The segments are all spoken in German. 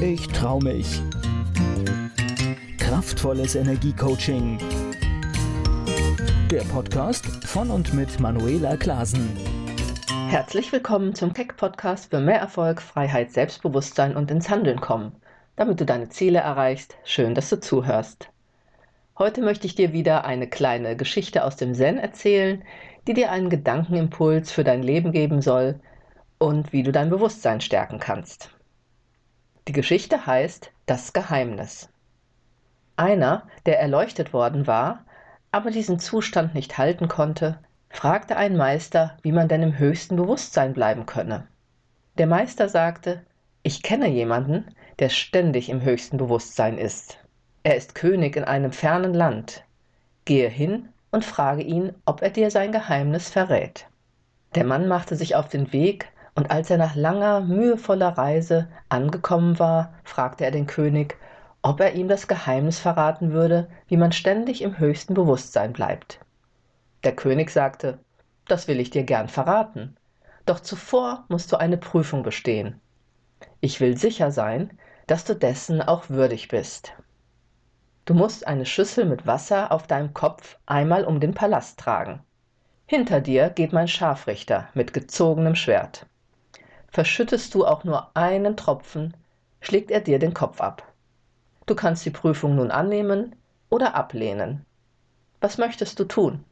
Ich trau mich. Kraftvolles Energiecoaching. Der Podcast von und mit Manuela Klasen. Herzlich willkommen zum Tech Podcast für mehr Erfolg, Freiheit, Selbstbewusstsein und ins Handeln kommen. Damit du deine Ziele erreichst, schön, dass du zuhörst. Heute möchte ich dir wieder eine kleine Geschichte aus dem Zen erzählen, die dir einen Gedankenimpuls für dein Leben geben soll und wie du dein Bewusstsein stärken kannst. Die Geschichte heißt Das Geheimnis. Einer, der erleuchtet worden war, aber diesen Zustand nicht halten konnte, fragte einen Meister, wie man denn im höchsten Bewusstsein bleiben könne. Der Meister sagte, ich kenne jemanden, der ständig im höchsten Bewusstsein ist. Er ist König in einem fernen Land. Gehe hin und frage ihn, ob er dir sein Geheimnis verrät. Der Mann machte sich auf den Weg, und als er nach langer, mühevoller Reise angekommen war, fragte er den König, ob er ihm das Geheimnis verraten würde, wie man ständig im höchsten Bewusstsein bleibt. Der König sagte, das will ich dir gern verraten, doch zuvor musst du eine Prüfung bestehen. Ich will sicher sein, dass du dessen auch würdig bist. Du musst eine Schüssel mit Wasser auf deinem Kopf einmal um den Palast tragen. Hinter dir geht mein Scharfrichter mit gezogenem Schwert. Verschüttest du auch nur einen Tropfen, schlägt er dir den Kopf ab. Du kannst die Prüfung nun annehmen oder ablehnen. Was möchtest du tun?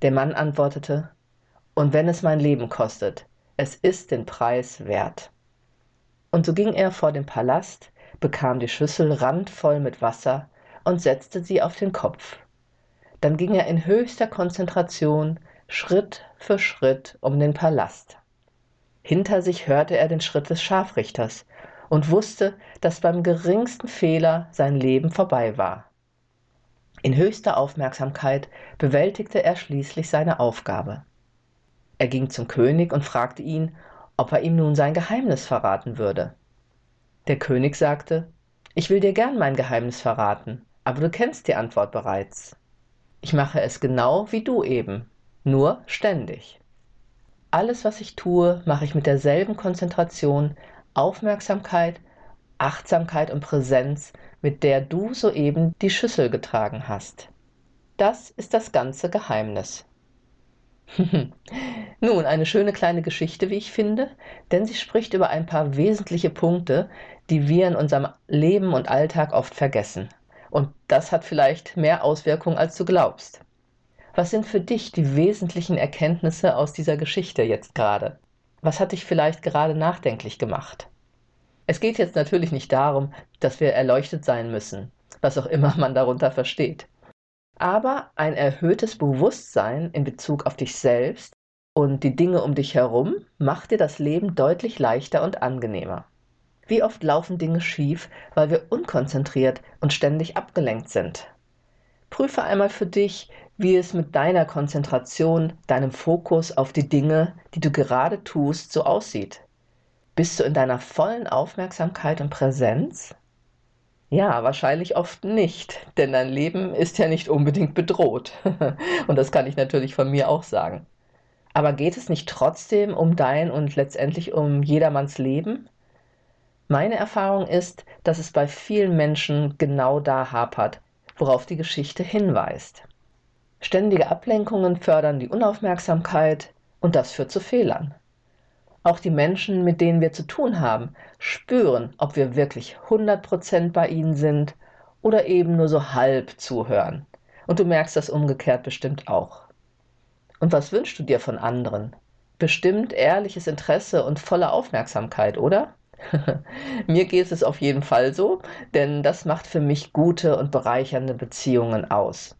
Der Mann antwortete, und wenn es mein Leben kostet, es ist den Preis wert. Und so ging er vor den Palast, bekam die Schüssel randvoll mit Wasser und setzte sie auf den Kopf. Dann ging er in höchster Konzentration Schritt für Schritt um den Palast. Hinter sich hörte er den Schritt des Scharfrichters und wusste, dass beim geringsten Fehler sein Leben vorbei war. In höchster Aufmerksamkeit bewältigte er schließlich seine Aufgabe. Er ging zum König und fragte ihn, ob er ihm nun sein Geheimnis verraten würde. Der König sagte, ich will dir gern mein Geheimnis verraten, aber du kennst die Antwort bereits. Ich mache es genau wie du eben, nur ständig. Alles, was ich tue, mache ich mit derselben Konzentration, Aufmerksamkeit, Achtsamkeit und Präsenz, mit der du soeben die Schüssel getragen hast. Das ist das ganze Geheimnis. Nun, eine schöne kleine Geschichte, wie ich finde, denn sie spricht über ein paar wesentliche Punkte, die wir in unserem Leben und Alltag oft vergessen. Und das hat vielleicht mehr Auswirkungen, als du glaubst. Was sind für dich die wesentlichen Erkenntnisse aus dieser Geschichte jetzt gerade? Was hat dich vielleicht gerade nachdenklich gemacht? Es geht jetzt natürlich nicht darum, dass wir erleuchtet sein müssen, was auch immer man darunter versteht. Aber ein erhöhtes Bewusstsein in Bezug auf dich selbst und die Dinge um dich herum macht dir das Leben deutlich leichter und angenehmer. Wie oft laufen Dinge schief, weil wir unkonzentriert und ständig abgelenkt sind? Prüfe einmal für dich, wie es mit deiner Konzentration, deinem Fokus auf die Dinge, die du gerade tust, so aussieht. Bist du in deiner vollen Aufmerksamkeit und Präsenz? Ja, wahrscheinlich oft nicht, denn dein Leben ist ja nicht unbedingt bedroht. und das kann ich natürlich von mir auch sagen. Aber geht es nicht trotzdem um dein und letztendlich um jedermanns Leben? Meine Erfahrung ist, dass es bei vielen Menschen genau da hapert, worauf die Geschichte hinweist. Ständige Ablenkungen fördern die Unaufmerksamkeit und das führt zu Fehlern. Auch die Menschen, mit denen wir zu tun haben, spüren, ob wir wirklich 100% bei ihnen sind oder eben nur so halb zuhören. Und du merkst das umgekehrt bestimmt auch. Und was wünschst du dir von anderen? Bestimmt ehrliches Interesse und volle Aufmerksamkeit, oder? Mir geht es auf jeden Fall so, denn das macht für mich gute und bereichernde Beziehungen aus.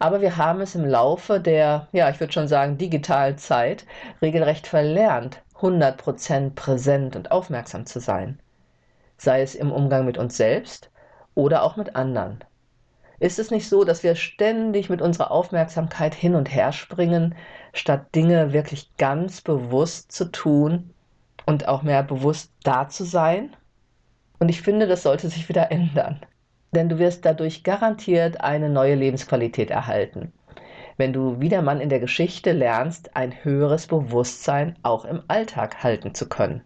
Aber wir haben es im Laufe der, ja, ich würde schon sagen, digitalen Zeit regelrecht verlernt, 100% präsent und aufmerksam zu sein. Sei es im Umgang mit uns selbst oder auch mit anderen. Ist es nicht so, dass wir ständig mit unserer Aufmerksamkeit hin und her springen, statt Dinge wirklich ganz bewusst zu tun und auch mehr bewusst da zu sein. Und ich finde, das sollte sich wieder ändern. Denn du wirst dadurch garantiert eine neue Lebensqualität erhalten. Wenn du wie der Mann in der Geschichte lernst, ein höheres Bewusstsein auch im Alltag halten zu können.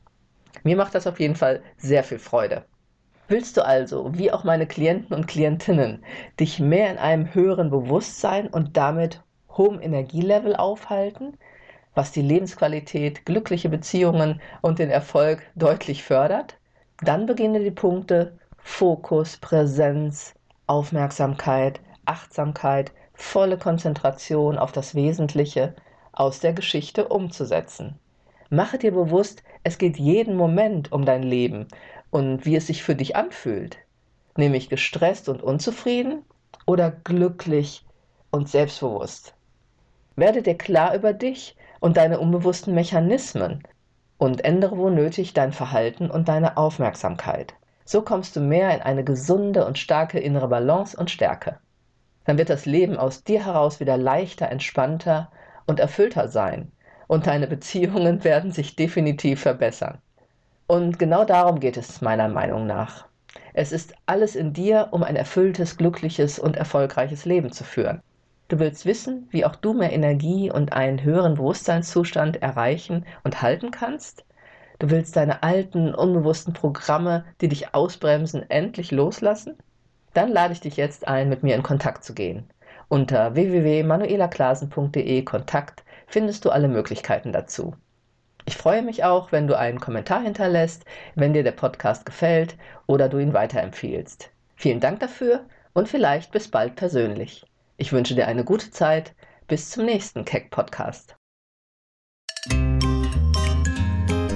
Mir macht das auf jeden Fall sehr viel Freude. Willst du also, wie auch meine Klienten und Klientinnen, dich mehr in einem höheren Bewusstsein und damit hohem Energielevel aufhalten, was die Lebensqualität, glückliche Beziehungen und den Erfolg deutlich fördert? Dann beginne die Punkte Fokus, Präsenz, Aufmerksamkeit, Achtsamkeit, volle Konzentration auf das Wesentliche aus der Geschichte umzusetzen. Mache dir bewusst, es geht jeden Moment um dein Leben und wie es sich für dich anfühlt. Nämlich gestresst und unzufrieden oder glücklich und selbstbewusst. Werde dir klar über dich und deine unbewussten Mechanismen und ändere wo nötig dein Verhalten und deine Aufmerksamkeit. So kommst du mehr in eine gesunde und starke innere Balance und Stärke. Dann wird das Leben aus dir heraus wieder leichter, entspannter und erfüllter sein und deine Beziehungen werden sich definitiv verbessern. Und genau darum geht es meiner Meinung nach. Es ist alles in dir, um ein erfülltes, glückliches und erfolgreiches Leben zu führen. Du willst wissen, wie auch du mehr Energie und einen höheren Bewusstseinszustand erreichen und halten kannst? Du willst deine alten, unbewussten Programme, die dich ausbremsen, endlich loslassen? Dann lade ich dich jetzt ein, mit mir in Kontakt zu gehen. Unter www.manuelaklasen.de Kontakt findest du alle Möglichkeiten dazu. Ich freue mich auch, wenn du einen Kommentar hinterlässt, wenn dir der Podcast gefällt oder du ihn weiterempfiehlst. Vielen Dank dafür und vielleicht bis bald persönlich. Ich wünsche dir eine gute Zeit. Bis zum nächsten Keck